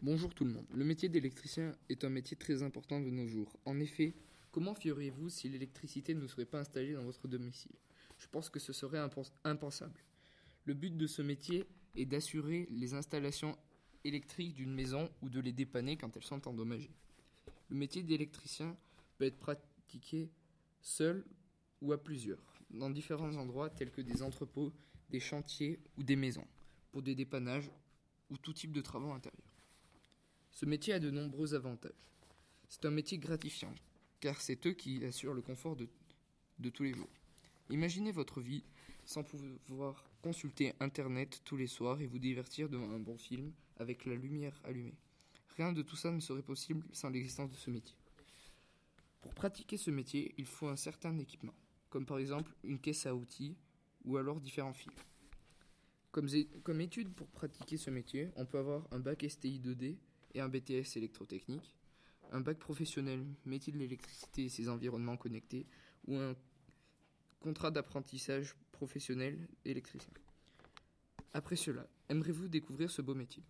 Bonjour tout le monde. Le métier d'électricien est un métier très important de nos jours. En effet, comment feriez-vous si l'électricité ne serait pas installée dans votre domicile? Je pense que ce serait impensable. Le but de ce métier est d'assurer les installations électriques d'une maison ou de les dépanner quand elles sont endommagées. Le métier d'électricien peut être pratiqué seul ou à plusieurs, dans différents endroits tels que des entrepôts, des chantiers ou des maisons, pour des dépannages ou tout type de travaux intérieurs. Ce métier a de nombreux avantages. C'est un métier gratifiant, car c'est eux qui assurent le confort de, tous les jours. Imaginez votre vie sans pouvoir consulter Internet tous les soirs et vous divertir devant un bon film avec la lumière allumée. Rien de tout ça ne serait possible sans l'existence de ce métier. Pour pratiquer ce métier, il faut un certain équipement, comme par exemple une caisse à outils ou alors différents fils. Comme, comme étude pour pratiquer ce métier, on peut avoir un bac STI 2D un BTS électrotechnique, un bac professionnel métier de l'électricité et ses environnements connectés ou un contrat d'apprentissage professionnel électricien? Après cela, aimerez-vous découvrir ce beau métier?